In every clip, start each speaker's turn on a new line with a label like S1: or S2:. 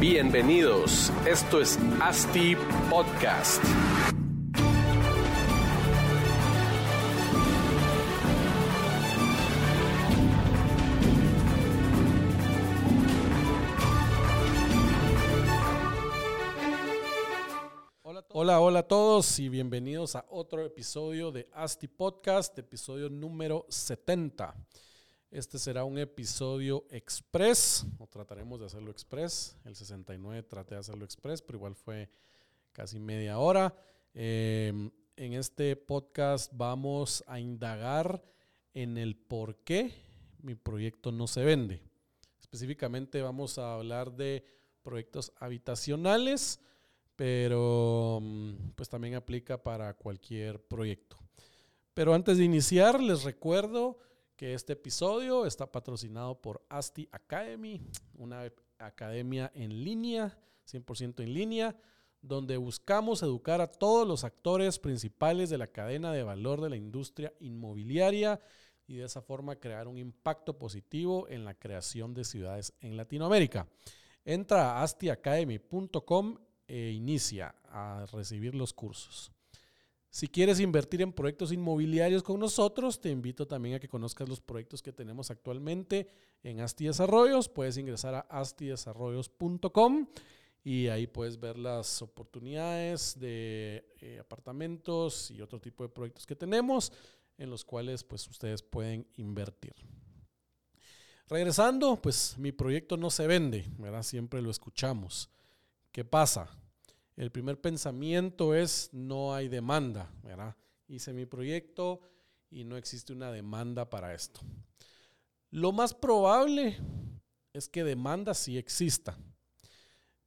S1: Bienvenidos, esto es ASTI Podcast.
S2: Hola, hola a todos y bienvenidos a otro episodio de ASTI Podcast, episodio número 70. Este será un episodio express, o trataremos de hacerlo express. El 69 traté de hacerlo express, pero igual fue casi media hora. Em, en este podcast vamos a indagar en el por qué mi proyecto no se vende. Específicamente vamos a hablar de proyectos habitacionales, pero mm, pues también aplica para cualquier proyecto. Pero antes de iniciar, les recuerdo que este episodio está patrocinado por ASTI Academy, una academia en línea, 100% en línea, donde buscamos educar a todos los actores principales de la cadena de valor de la industria inmobiliaria y de esa forma crear un impacto positivo en la creación de ciudades en Latinoamérica. Entra a astiacademy.com e inicia a recibir los cursos. Si quieres invertir en proyectos inmobiliarios con nosotros, te invito también a que conozcas los proyectos que tenemos actualmente en Asti Desarrollos. Puedes ingresar a astidesarrollos.com y ahí puedes ver las oportunidades de eh, apartamentos y otro tipo de proyectos que tenemos en los cuales pues ustedes pueden invertir. Regresando, pues mi proyecto no se vende, ¿verdad? Siempre lo escuchamos. ¿Qué pasa? El primer pensamiento es no hay demanda, ¿verdad? Hice mi proyecto y no existe una demanda para esto. Lo más probable es que demanda sí exista.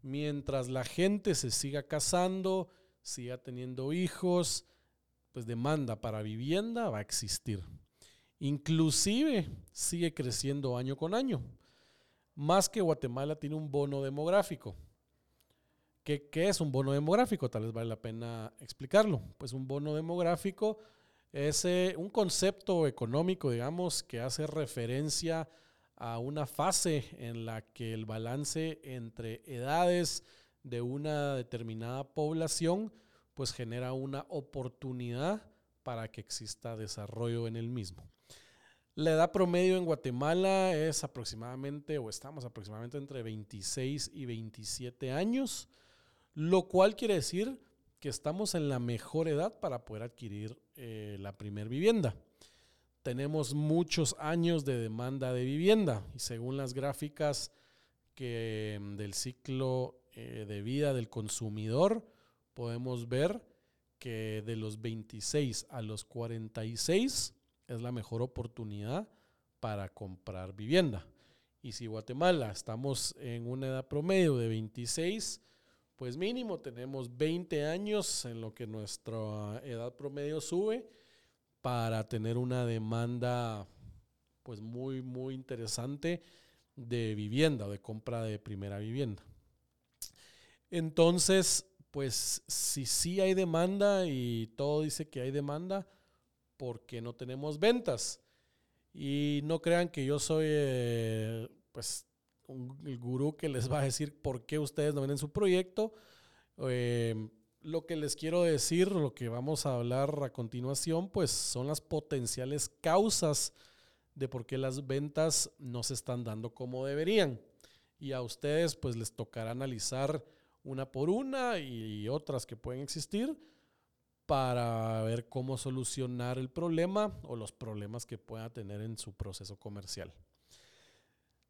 S2: Mientras la gente se siga casando, siga teniendo hijos, pues demanda para vivienda va a existir. Inclusive sigue creciendo año con año. Más que Guatemala tiene un bono demográfico. ¿Qué, es un bono demográfico? Tal vez vale la pena explicarlo. Pues un bono demográfico es eh, un concepto económico, digamos, que hace referencia a una fase en la que el balance entre edades de una determinada población pues genera una oportunidad para que exista desarrollo en el mismo. La edad promedio en Guatemala es aproximadamente, o estamos aproximadamente entre 26 y 27 años lo cual quiere decir que estamos en la mejor edad para poder adquirir eh, la primer vivienda. Tenemos muchos años de demanda de vivienda y según las gráficas que, mm, del ciclo eh, de vida del consumidor, podemos ver que de los 26 a los 46 es la mejor oportunidad para comprar vivienda. Y si Guatemala estamos en una edad promedio de 26, pues mínimo tenemos 20 años en lo que nuestra edad promedio sube para tener una demanda pues muy muy interesante de vivienda o de compra de primera vivienda. Entonces, pues si sí hay demanda y todo dice que hay demanda, ¿por qué no tenemos ventas? Y no crean que yo soy eh, pues el gurú que les va a decir por qué ustedes no ven en su proyecto. Em, lo que les quiero decir, lo que vamos a hablar a continuación, pues son las potenciales causas de por qué las ventas no se están dando como deberían. Y a ustedes pues les tocará analizar una por una y otras que pueden existir para ver cómo solucionar el problema o los problemas que pueda tener en su proceso comercial.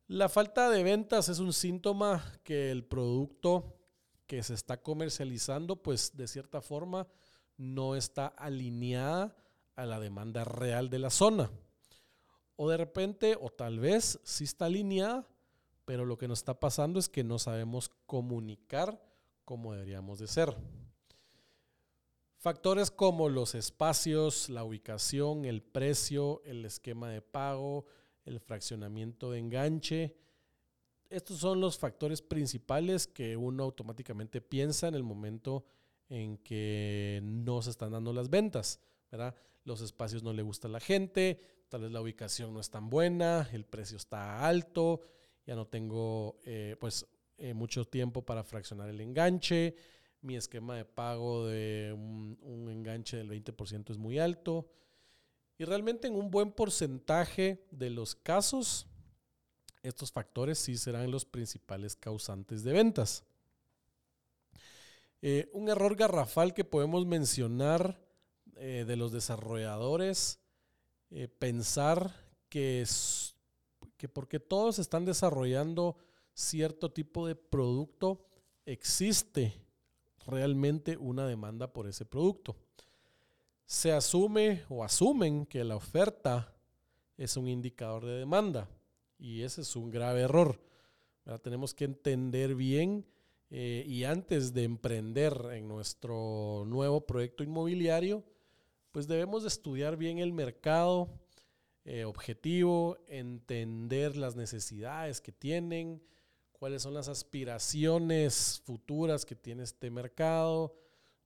S2: La falta de ventas es un síntoma que el producto que se está comercializando, pues de cierta forma no está alineada a la demanda real de la zona. O de repente, o tal vez sí está alineada, pero lo que nos está pasando es que no sabemos comunicar como deberíamos de ser. Factores como los espacios, la ubicación, el precio, el esquema de pago, el fraccionamiento de enganche. Estos son los factores principales que uno automáticamente piensa en el momento en que no se están dando las ventas. ¿verdad? Los espacios no le gusta a la gente, tal vez la ubicación no es tan buena, el precio está alto, ya no tengo, eh, pues eh, mucho tiempo para fraccionar el enganche, mi esquema de pago de un, un enganche del 20% es muy alto. Y realmente en un buen porcentaje de los casos, estos factores sí serán los principales causantes de ventas. Eh, un error garrafal que podemos mencionar eh, de los desarrolladores, eh, pensar que, que porque todos están desarrollando cierto tipo de producto, existe realmente una demanda por ese producto. Se asume o asumen que la oferta es un indicador de demanda y ese es un grave error. Tenemos que entender bien eh, y antes de emprender en nuestro nuevo proyecto inmobiliario, pues debemos estudiar bien el mercado eh, objetivo, entender las necesidades que tienen, cuáles son las aspiraciones futuras que tiene este mercado,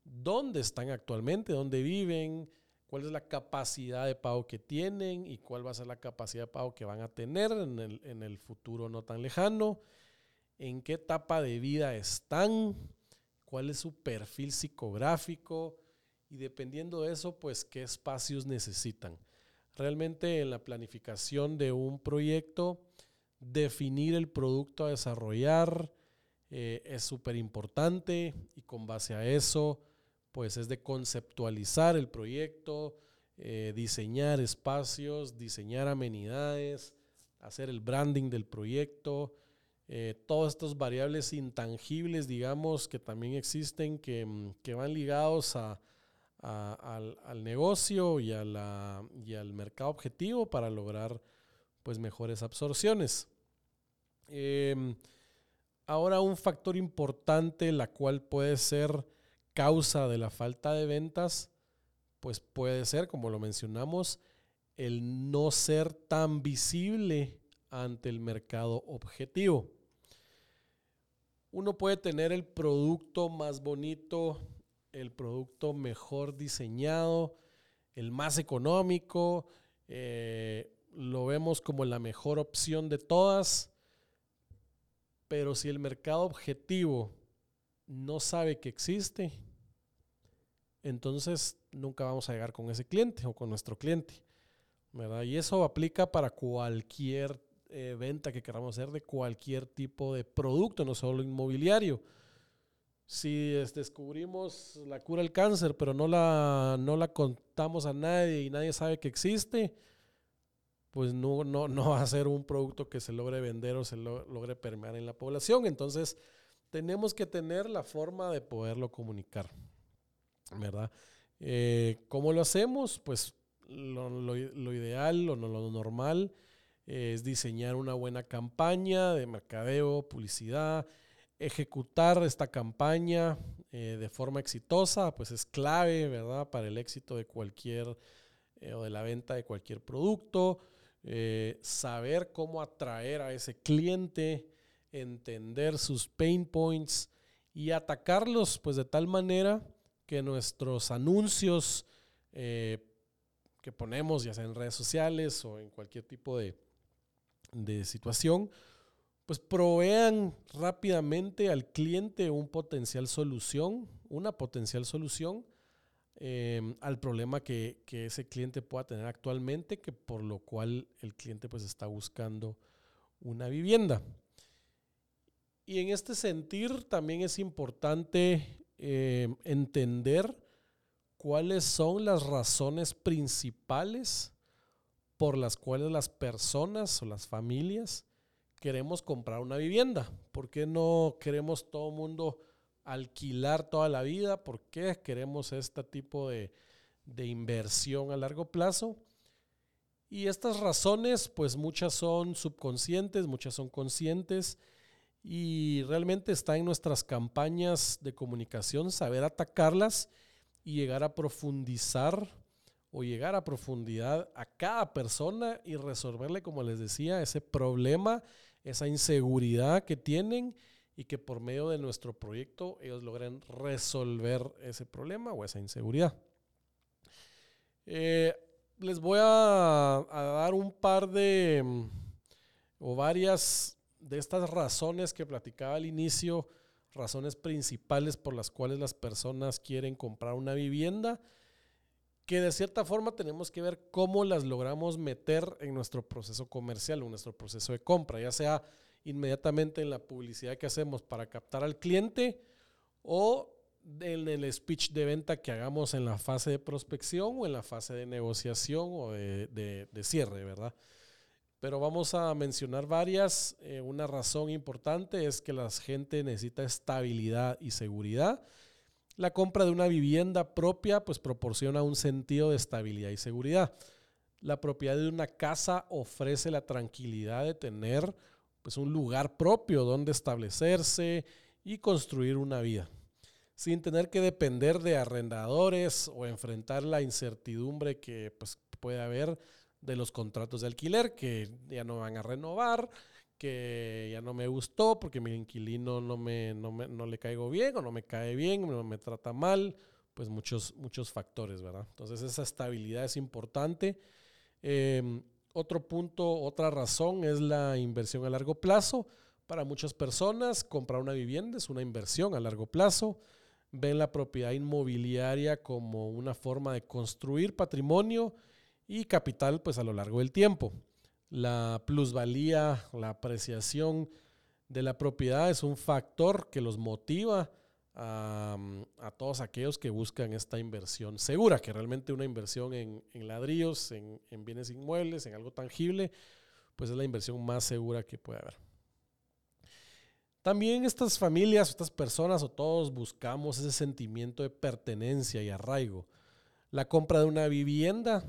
S2: dónde están actualmente, dónde viven, cuál es la capacidad de pago que tienen y cuál va a ser la capacidad de pago que van a tener en el, en el futuro no tan lejano, en qué etapa de vida están, cuál es su perfil psicográfico y dependiendo de eso, pues qué espacios necesitan. Realmente en la planificación de un proyecto, definir el producto a desarrollar eh, es súper importante y con base a eso, pues es de conceptualizar el proyecto, eh, diseñar espacios, diseñar amenidades, hacer el branding del proyecto, eh, todas estas variables intangibles, digamos, que también existen, que, mm, van ligados al, negocio y, y al mercado objetivo para lograr pues mejores absorciones. Em, ahora un factor importante, la cual puede ser causa de la falta de ventas, pues puede ser, como lo mencionamos, el no ser tan visible ante el mercado objetivo. Uno puede tener el producto más bonito, el producto mejor diseñado, el más económico, eh, lo vemos como la mejor opción de todas, pero si el mercado objetivo no sabe que existe, entonces nunca vamos a llegar con ese cliente o con nuestro cliente. ¿verdad? Y eso aplica para cualquier eh, venta que queramos hacer de cualquier tipo de producto, no solo inmobiliario. Si descubrimos la cura del cáncer, pero no la, no la contamos a nadie y nadie sabe que existe, pues no, no, no va a ser un producto que se logre vender o se logre permear en la población. Entonces, tenemos que tener la forma de poderlo comunicar, ¿verdad? Eh, ¿Cómo lo hacemos? Pues lo, ideal o lo, normal es diseñar una buena campaña de mercadeo, publicidad, ejecutar esta campaña eh, de forma exitosa, pues es clave, ¿verdad? Para el éxito de cualquier eh, o de la venta de cualquier producto. Eh, saber cómo atraer a ese cliente, entender sus pain points y atacarlos pues de tal manera que nuestros anuncios eh, que ponemos ya sea en redes sociales o en cualquier tipo de, de situación, pues provean rápidamente al cliente un potencial solución, una potencial solución Em, al problema que, ese cliente pueda tener actualmente, que por lo cual el cliente pues está buscando una vivienda. Y en este sentir también es importante em, entender cuáles son las razones principales por las cuales las personas o las familias queremos comprar una vivienda. ¿Por qué no queremos todo el mundo alquilar toda la vida, por qué queremos este tipo de, inversión a largo plazo. Y estas razones, pues muchas son subconscientes, muchas son conscientes y realmente está en nuestras campañas de comunicación saber atacarlas y llegar a profundizar o llegar a profundidad a cada persona y resolverle, como les decía, ese problema, esa inseguridad que tienen y que por medio de nuestro proyecto ellos logren resolver ese problema o esa inseguridad. Eh, les voy a, dar un par de o varias de estas razones que platicaba al inicio, razones principales por las cuales las personas quieren comprar una vivienda, que de cierta forma tenemos que ver cómo las logramos meter en nuestro proceso comercial o en nuestro proceso de compra, ya sea inmediatamente en la publicidad que hacemos para captar al cliente o en el speech de venta que hagamos en la fase de prospección o en la fase de negociación o de, cierre, ¿verdad? Pero vamos a mencionar varias. Eh, una razón importante es que la gente necesita estabilidad y seguridad. La compra de una vivienda propia pues proporciona un sentido de estabilidad y seguridad. La propiedad de una casa ofrece la tranquilidad de tener pues un lugar propio donde establecerse y construir una vida sin tener que depender de arrendadores o enfrentar la incertidumbre que pues, puede haber de los contratos de alquiler que ya no van a renovar, que ya no me gustó porque mi inquilino no, me, no, le caigo bien o no me cae bien, no me trata mal, pues muchos, muchos factores, ¿verdad? Entonces esa estabilidad es importante. Em, otro punto, otra razón es la inversión a largo plazo. Para muchas personas, comprar una vivienda es una inversión a largo plazo ven la propiedad inmobiliaria como una forma de construir patrimonio y capital pues a lo largo del tiempo. La plusvalía, la apreciación de la propiedad es un factor que los motiva a, todos aquellos que buscan esta inversión segura, que realmente una inversión en, ladrillos, en, en bienes inmuebles, en algo tangible, pues es la inversión más segura que puede haber. También estas familias, estas personas o todos buscamos ese sentimiento de pertenencia y arraigo. La compra de una vivienda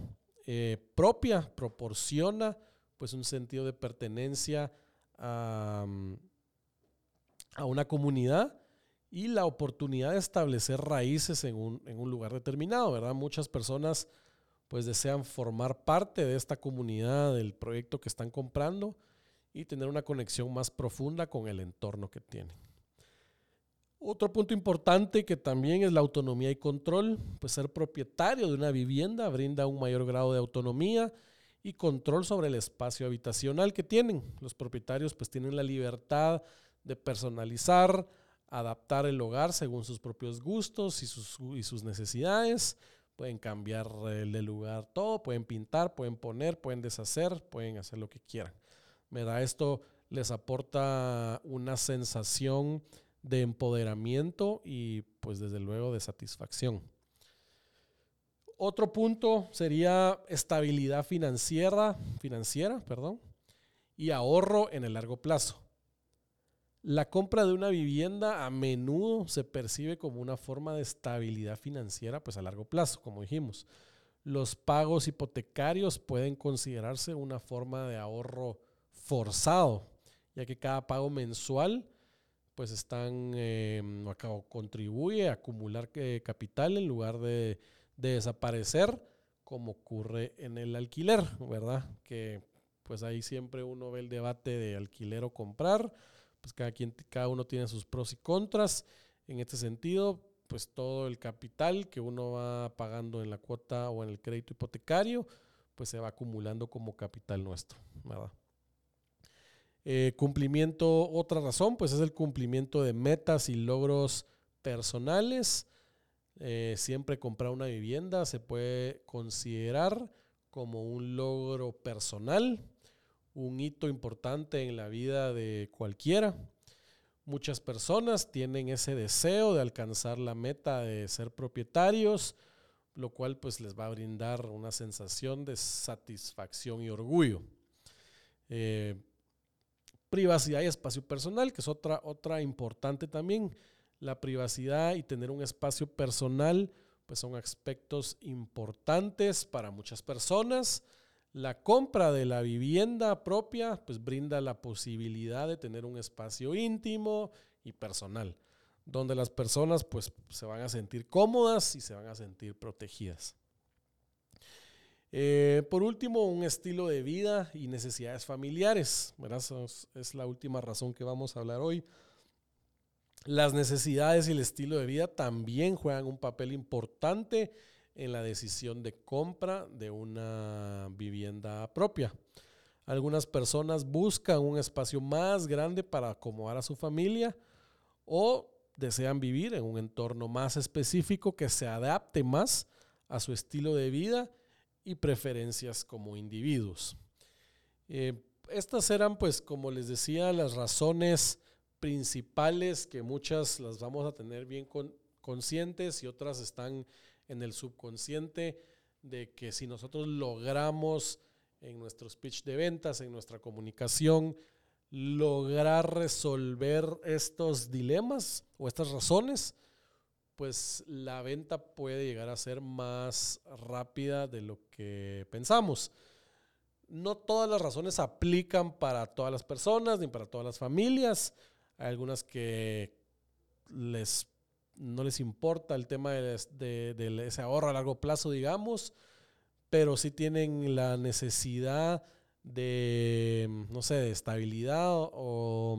S2: eh, propia proporciona pues un sentido de pertenencia a, una comunidad y la oportunidad de establecer raíces en un, en un, lugar determinado, ¿verdad? Muchas personas pues desean formar parte de esta comunidad, del proyecto que están comprando y tener una conexión más profunda con el entorno que tienen. Otro punto importante que también es la autonomía y control, pues ser propietario de una vivienda brinda un mayor grado de autonomía y control sobre el espacio habitacional que tienen. Los propietarios pues tienen la libertad de personalizar, adaptar el hogar según sus propios gustos y sus, y sus necesidades. Pueden cambiar el lugar todo, pueden pintar, pueden poner, pueden deshacer, pueden hacer lo que quieran. ¿verdad? Esto les aporta una sensación de empoderamiento y pues desde luego de satisfacción. Otro punto sería estabilidad financiera, financiera, perdón, y ahorro en el largo plazo. La compra de una vivienda a menudo se percibe como una forma de estabilidad financiera pues a largo plazo, como dijimos. Los pagos hipotecarios pueden considerarse una forma de ahorro forzado, ya que cada pago mensual pues están eh, contribuye a acumular eh, capital en lugar de, desaparecer como ocurre en el alquiler, ¿verdad? Que pues ahí siempre uno ve el debate de alquiler o comprar, pues cada, quien, cada uno tiene sus pros y contras. En este sentido, pues todo el capital que uno va pagando en la cuota o en el crédito hipotecario, pues se va acumulando como capital nuestro, ¿verdad? Eh, cumplimiento, otra razón, pues es el cumplimiento de metas y logros personales. Eh, siempre comprar una vivienda se puede considerar como un logro personal, un hito importante en la vida de cualquiera. Muchas personas tienen ese deseo de alcanzar la meta de ser propietarios, lo cual pues les va a brindar una sensación de satisfacción y orgullo. Eh, privacidad y espacio personal, que es otra, otra importante también. La privacidad y tener un espacio personal, pues son aspectos importantes para muchas personas. La compra de la vivienda propia, pues brinda la posibilidad de tener un espacio íntimo y personal, donde las personas pues se van a sentir cómodas y se van a sentir protegidas. Eh, por último, un estilo de vida y necesidades familiares. es la última razón que vamos a hablar hoy. Las necesidades y el estilo de vida también juegan un papel importante en la decisión de compra de una vivienda propia. Algunas personas buscan un espacio más grande para acomodar a su familia o desean vivir en un entorno más específico que se adapte más a su estilo de vida y preferencias como individuos. Eh, estas eran, pues, como les decía, las razones principales que muchas las vamos a tener bien conscientes y otras están en el subconsciente de que si nosotros logramos en nuestro speech de ventas, en nuestra comunicación, lograr resolver estos dilemas o estas razones, pues la venta puede llegar a ser más rápida de lo que pensamos. No todas las razones aplican para todas las personas ni para todas las familias. Hay algunas que les, no les importa el tema de, de ese ahorro a largo plazo, digamos, pero sí tienen la necesidad de, no sé, de estabilidad o,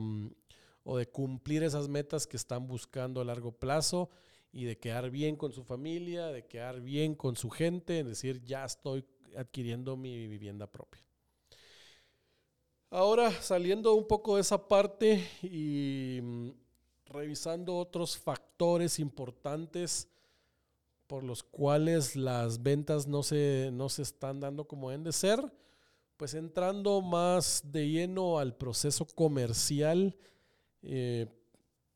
S2: o, de cumplir esas metas que están buscando a largo plazo y de quedar bien con su familia, de quedar bien con su gente, es decir, ya estoy adquiriendo mi vivienda propia. Ahora, saliendo un poco de esa parte y mm, revisando otros factores importantes por los cuales las ventas no se, no se están dando como deben de ser, pues entrando más de lleno al proceso comercial, eh,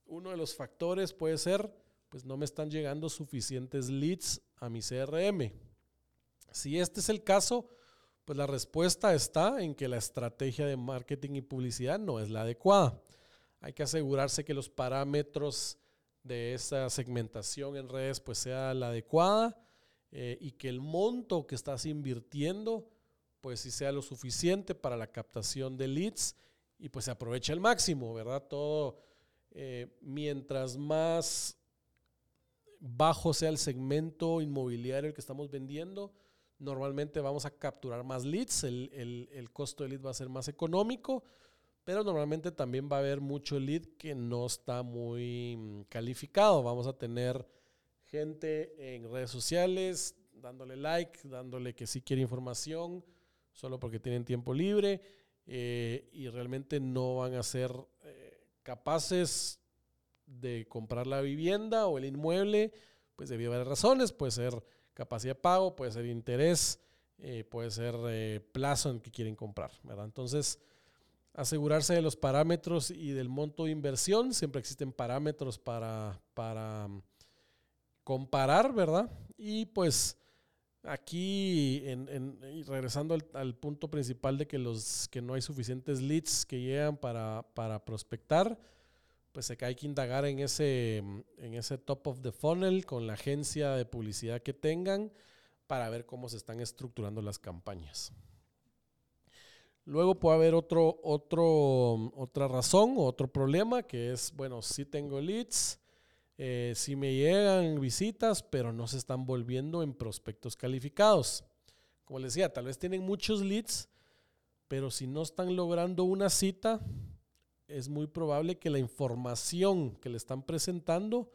S2: uno de los factores puede ser, pues no me están llegando suficientes leads a mi CRM. Si este es el caso, pues la respuesta está en que la estrategia de marketing y publicidad no es la adecuada. Hay que asegurarse que los parámetros de esa segmentación en redes pues sea la adecuada eh, y que el monto que estás invirtiendo pues si sea lo suficiente para la captación de leads y pues se aprovecha al máximo, ¿verdad? Todo, eh, mientras más bajo sea el segmento inmobiliario el que estamos vendiendo, normalmente vamos a capturar más leads, el, el costo de lead va a ser más económico, pero normalmente también va a haber mucho lead que no está muy mm, calificado. Vamos a tener gente en redes sociales dándole like, dándole que sí quiere información, solo porque tienen tiempo libre eh, y realmente no van a ser eh, capaces de comprar la vivienda o el inmueble, pues debido a varias razones, puede ser capacidad de pago, puede ser interés, eh, puede ser plazo en que quieren comprar, ¿verdad? Entonces, asegurarse de los parámetros y del monto de inversión, siempre existen parámetros para, para mm, comparar, ¿verdad? Y pues Aquí, en, regresando al, punto principal de que, los, que no hay suficientes leads que llegan para, para prospectar, pues hay que indagar en ese, en ese top of the funnel con la agencia de publicidad que tengan para ver cómo se están estructurando las campañas. Luego puede haber otro, otro, otra razón, otro problema, que es, bueno, si tengo leads, eh, me llegan visitas, pero no se están volviendo en prospectos calificados. Como les decía, tal vez tienen muchos leads, pero si no están logrando una cita, es muy probable que la información que le están presentando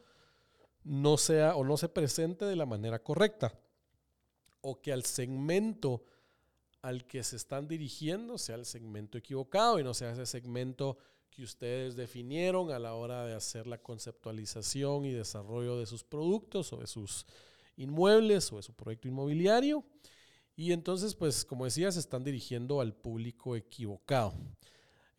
S2: no sea o no se presente de la manera correcta. O que al segmento al que se están dirigiendo sea el segmento equivocado y no sea ese segmento que ustedes definieron a la hora de hacer la conceptualización y desarrollo de sus productos o de sus inmuebles o de su proyecto inmobiliario. Y entonces, pues como decía, se están dirigiendo al público equivocado.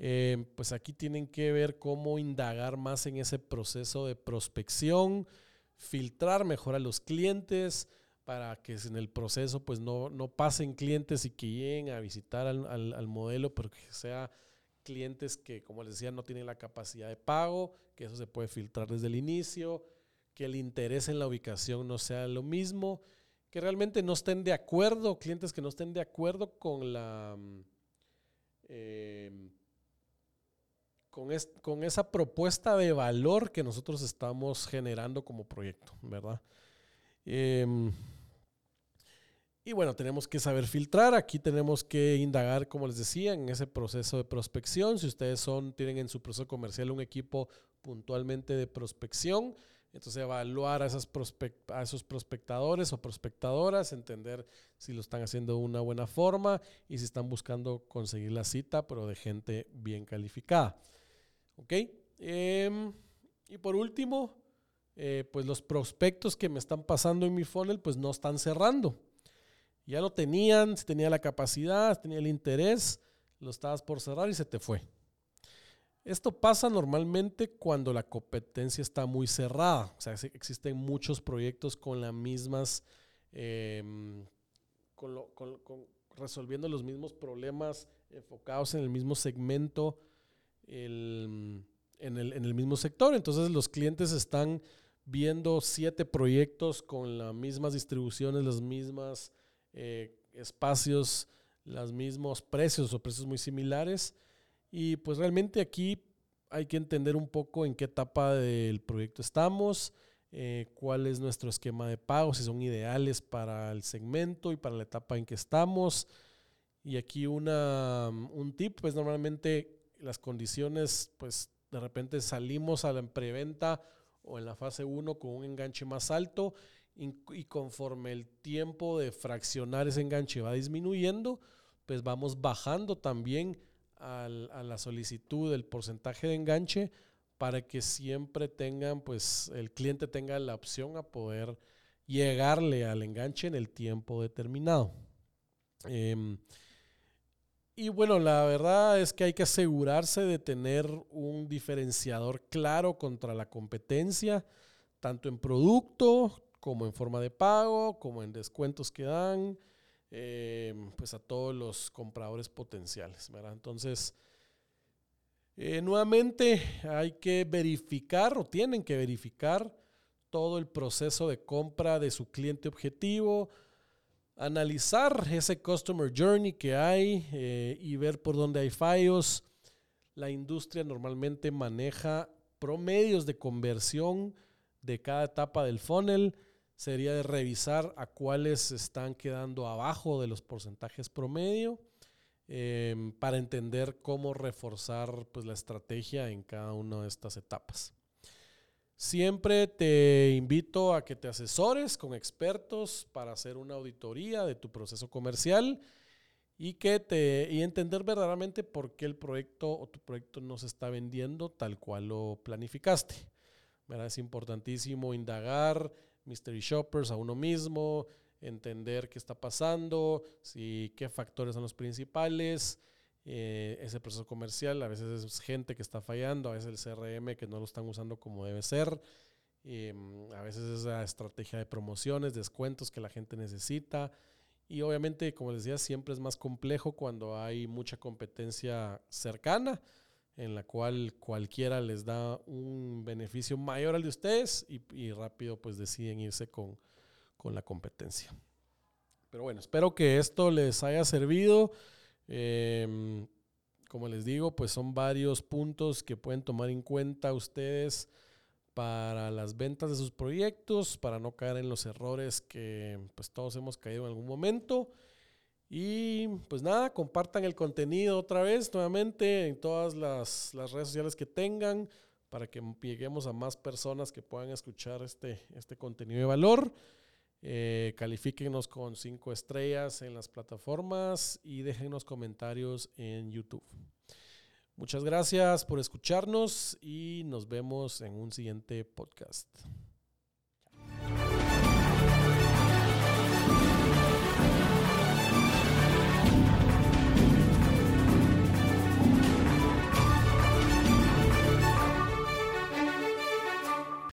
S2: Eh, pues aquí tienen que ver cómo indagar más en ese proceso de prospección, filtrar mejor a los clientes para que en el proceso pues no, no pasen clientes y que lleguen a visitar al, al, modelo, pero que sea clientes que, como les decía, no tienen la capacidad de pago, que eso se puede filtrar desde el inicio, que el interés en la ubicación no sea lo mismo, que realmente no estén de acuerdo, clientes que no estén de acuerdo con la... Em, con, esa propuesta de valor que nosotros estamos generando como proyecto, ¿verdad? Eh, y bueno, tenemos que saber filtrar. Aquí tenemos que indagar, como les decía, en ese proceso de prospección. Si ustedes son, tienen en su proceso comercial un equipo puntualmente de prospección, Entonces evaluar a, esas a esos prospectadores o prospectadoras, entender si lo están haciendo de una buena forma y si están buscando conseguir la cita, pero de gente bien calificada. ¿Ok? Em, y por último, eh, pues los prospectos que me están pasando en mi funnel, pues no están cerrando. Ya lo tenían, tenía la capacidad, tenía el interés, lo estabas por cerrar y se te fue. Esto pasa normalmente cuando la competencia está muy cerrada. O sea, existen muchos proyectos con las mismas, em, resolviendo los mismos problemas, enfocados en el mismo segmento, en, el, mismo sector. Entonces los clientes están viendo siete proyectos con las mismas distribuciones, los mismos eh, espacios, los mismos precios o precios muy similares y pues realmente aquí hay que entender un poco en qué etapa del proyecto estamos, eh, cuál es nuestro esquema de pago, si son ideales para el segmento y para la etapa en que estamos. Y aquí una, un tip, pues normalmente las condiciones, pues de repente salimos a la preventa o en la fase 1 con un enganche más alto y conforme el tiempo de fraccionar ese enganche va disminuyendo, pues vamos bajando también a la solicitud del porcentaje de enganche para que siempre tengan, pues el cliente tenga la opción a poder llegarle al enganche en el tiempo determinado. Em, y bueno, la verdad es que hay que asegurarse de tener un diferenciador claro contra la competencia, tanto en producto como en forma de pago, como en descuentos que dan, eh, pues a todos los compradores potenciales. Entonces, eh, nuevamente hay que verificar o tienen que verificar todo el proceso de compra de su cliente objetivo, analizar ese customer journey que hay eh, y ver por dónde hay fallos. La industria normalmente maneja promedios de conversión de cada etapa del funnel sería de revisar a cuáles están quedando abajo de los porcentajes promedio em, para entender cómo reforzar pues, la estrategia en cada una de estas etapas. Siempre te invito a que te asesores con expertos para hacer una auditoría de tu proceso comercial y que te y entender verdaderamente por qué el proyecto o tu proyecto no se está vendiendo tal cual lo planificaste. Es importantísimo indagar mystery shoppers a uno mismo, entender qué está pasando, si, qué factores son los principales. Eh, ese proceso comercial, a veces es gente que está fallando, a veces el CRM que no lo están usando como debe ser, em, a veces es la estrategia de promociones, descuentos que la gente necesita. Y obviamente, como les decía, siempre es más complejo cuando hay mucha competencia cercana en la cual cualquiera les da un beneficio mayor al de ustedes y, rápido pues deciden irse con, la competencia. Pero bueno, espero que esto les haya servido. Em, como les digo, pues son varios puntos que pueden tomar en cuenta ustedes para las ventas de sus proyectos, para no caer en los errores que pues todos hemos caído en algún momento. Y pues nada, compartan el contenido otra vez nuevamente en todas las, redes sociales que tengan para que lleguemos a más personas que puedan escuchar este, este contenido de valor. Eh, califíquenos con cinco estrellas en las plataformas y déjenos comentarios en YouTube. Muchas gracias por escucharnos y nos vemos en un siguiente podcast.